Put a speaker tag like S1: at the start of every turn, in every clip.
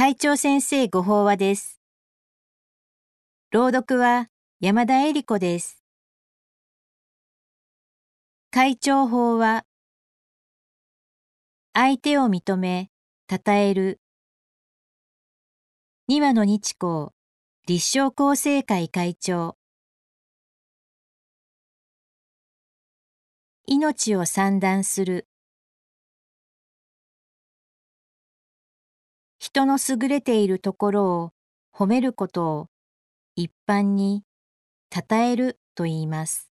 S1: 会長先生ご法話です。朗読は山田恵里子です。会長法は、相手を認め、称える。二羽の日光、立正厚生会会長。命を散断する。人の優れているところを褒めることを一般に称えると言います。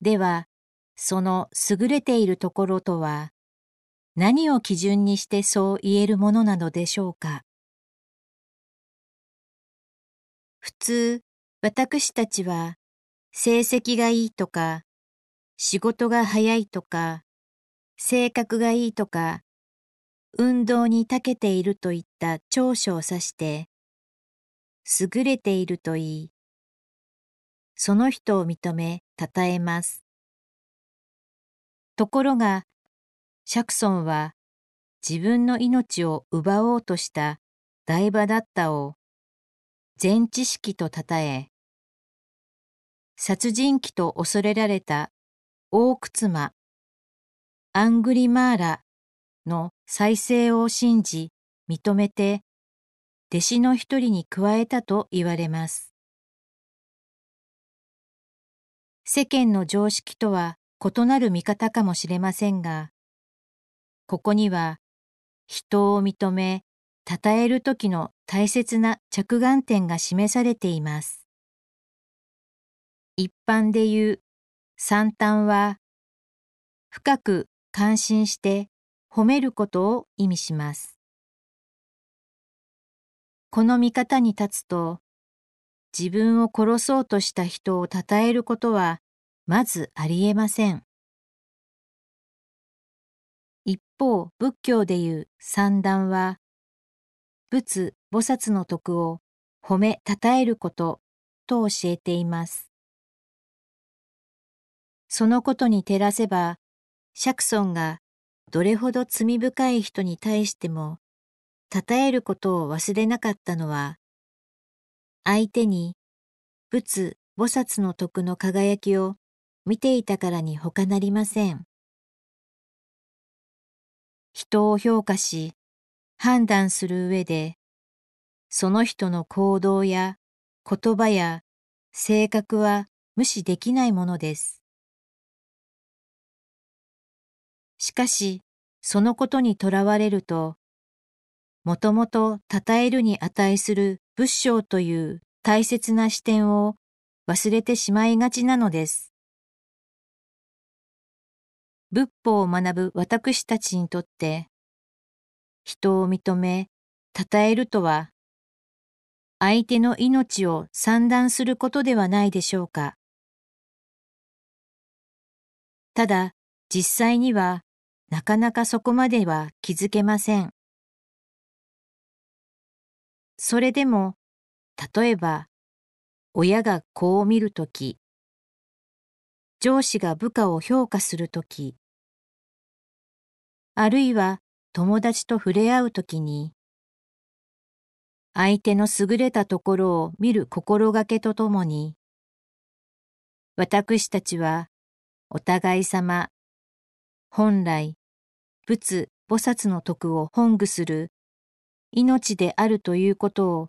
S1: では、その優れているところとは何を基準にしてそう言えるものなのでしょうか？普通、私たちは成績がいいとか、仕事が早いとか、性格がいいとか、運動に長けているといった長所を指して、優れていると言い、その人を認め、称えます。ところが、シャクソンは自分の命を奪おうとした台場だったを全知識と称え、殺人鬼と恐れられた大靴間、アングリマーラの再生を信じ、認めて、弟子の一人に加えたと言われます。世間の常識とは異なる見方かもしれませんが、ここには人を認め、称える時の大切な着眼点が示されています。一般で言う三端は、深く感心して褒めることを意味します。この見方に立つと、自分を殺そうとした人を称えることはまずありえません。一方、仏教でいう三段は、仏菩薩の徳を褒め称えることと教えています。そのことに照らせば、シャクソンがどれほど罪深い人に対しても、称えることを忘れなかったのは、相手に仏菩薩の徳の輝きを見ていたからに他なりません。人を評価し、判断する上で、その人の行動や言葉や性格は無視できないものです。しかし、そのことにとらわれると、もともと称えるに値する仏性という大切な視点を忘れてしまいがちなのです。仏法を学ぶ私たちにとって、人を認め、称えるとは、相手の命を散断することではないでしょうか。ただ、実際には、なかなかそこまでは気づけません。それでも、例えば、親が子を見るとき、上司が部下を評価するとき、あるいは友達と触れ合うときに、相手の優れたところを見る心がけとともに、私たちはお互い様、本来仏菩薩の徳を本具する命であるということを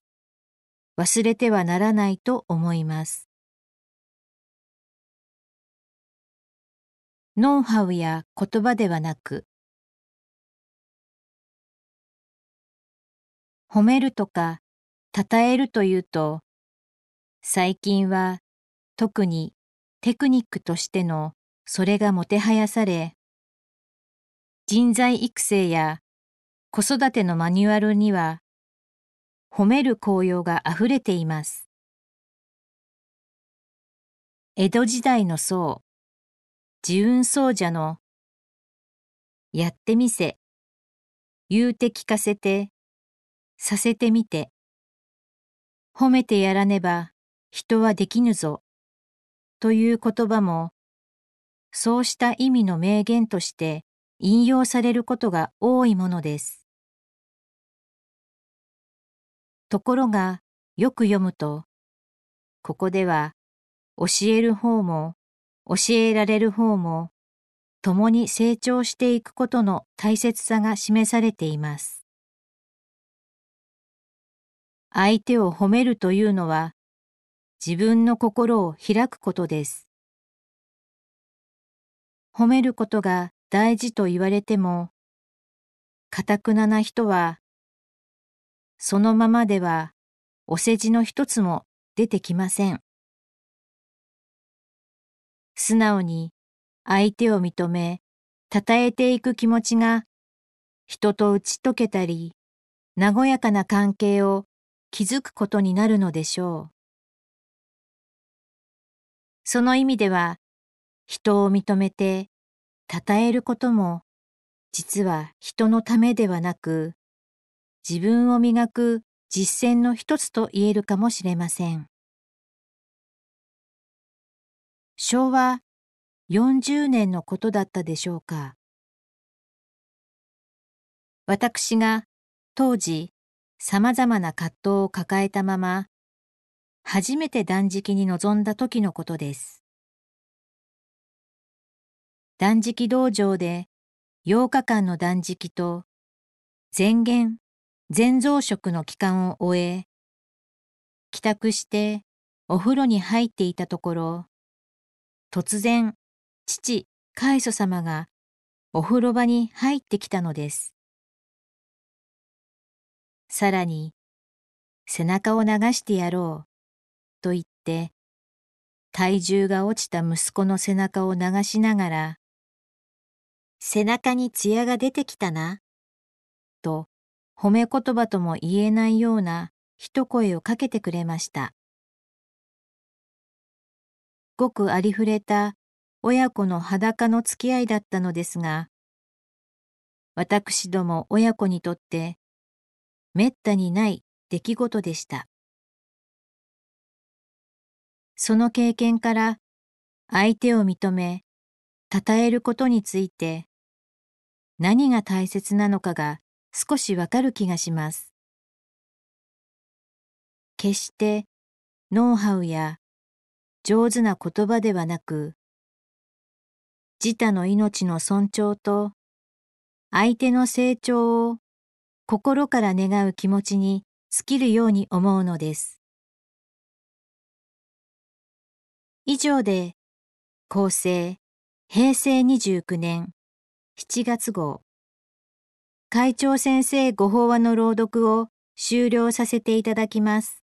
S1: 忘れてはならないと思います。ノウハウや言葉ではなく、褒めるとか称えるというと、最近は特にテクニックとしてのそれがもてはやされ、人材育成や子育てのマニュアルには褒める効用があふれています。江戸時代の僧、自運僧者のやってみせ、言うて聞かせて、させてみて、褒めてやらねば人はできぬぞ、という言葉も、そうした意味の名言として引用されることが多いものです。ところがよく読むと、ここでは教える方も教えられる方も共に成長していくことの大切さが示されています。相手を褒めるというのは自分の心を開くことです。褒めることが大事と言われても、かたくなな人は、そのままではお世辞の一つも出てきません。素直に相手を認め、称えていく気持ちが、人と打ち解けたり、和やかな関係を築くことになるのでしょう。その意味では、人を認めて称えることも実は人のためではなく自分を磨く実践の一つと言えるかもしれません。昭和40年のことだったでしょうか。私が当時様々な葛藤を抱えたまま初めて断食に臨んだ時のことです。断食道場で8日間の断食と前言全増食の期間を終え帰宅してお風呂に入っていたところ突然父カイソ様がお風呂場に入ってきたのです。さらに背中を流してやろうと言って体重が落ちた息子の背中を流しながら背中に艶が出てきたな。と褒め言葉とも言えないような一声をかけてくれました。ごくありふれた親子の裸の付き合いだったのですが、私ども親子にとってめったにない出来事でした。その経験から相手を認め、称えることについて何が大切なのかが少しわかる気がします。決してノウハウや上手な言葉ではなく、自他の命の尊重と相手の成長を心から願う気持ちに尽きるように思うのです。以上で、構成平成29年7月号会長先生ご法話の朗読を終了させていただきます。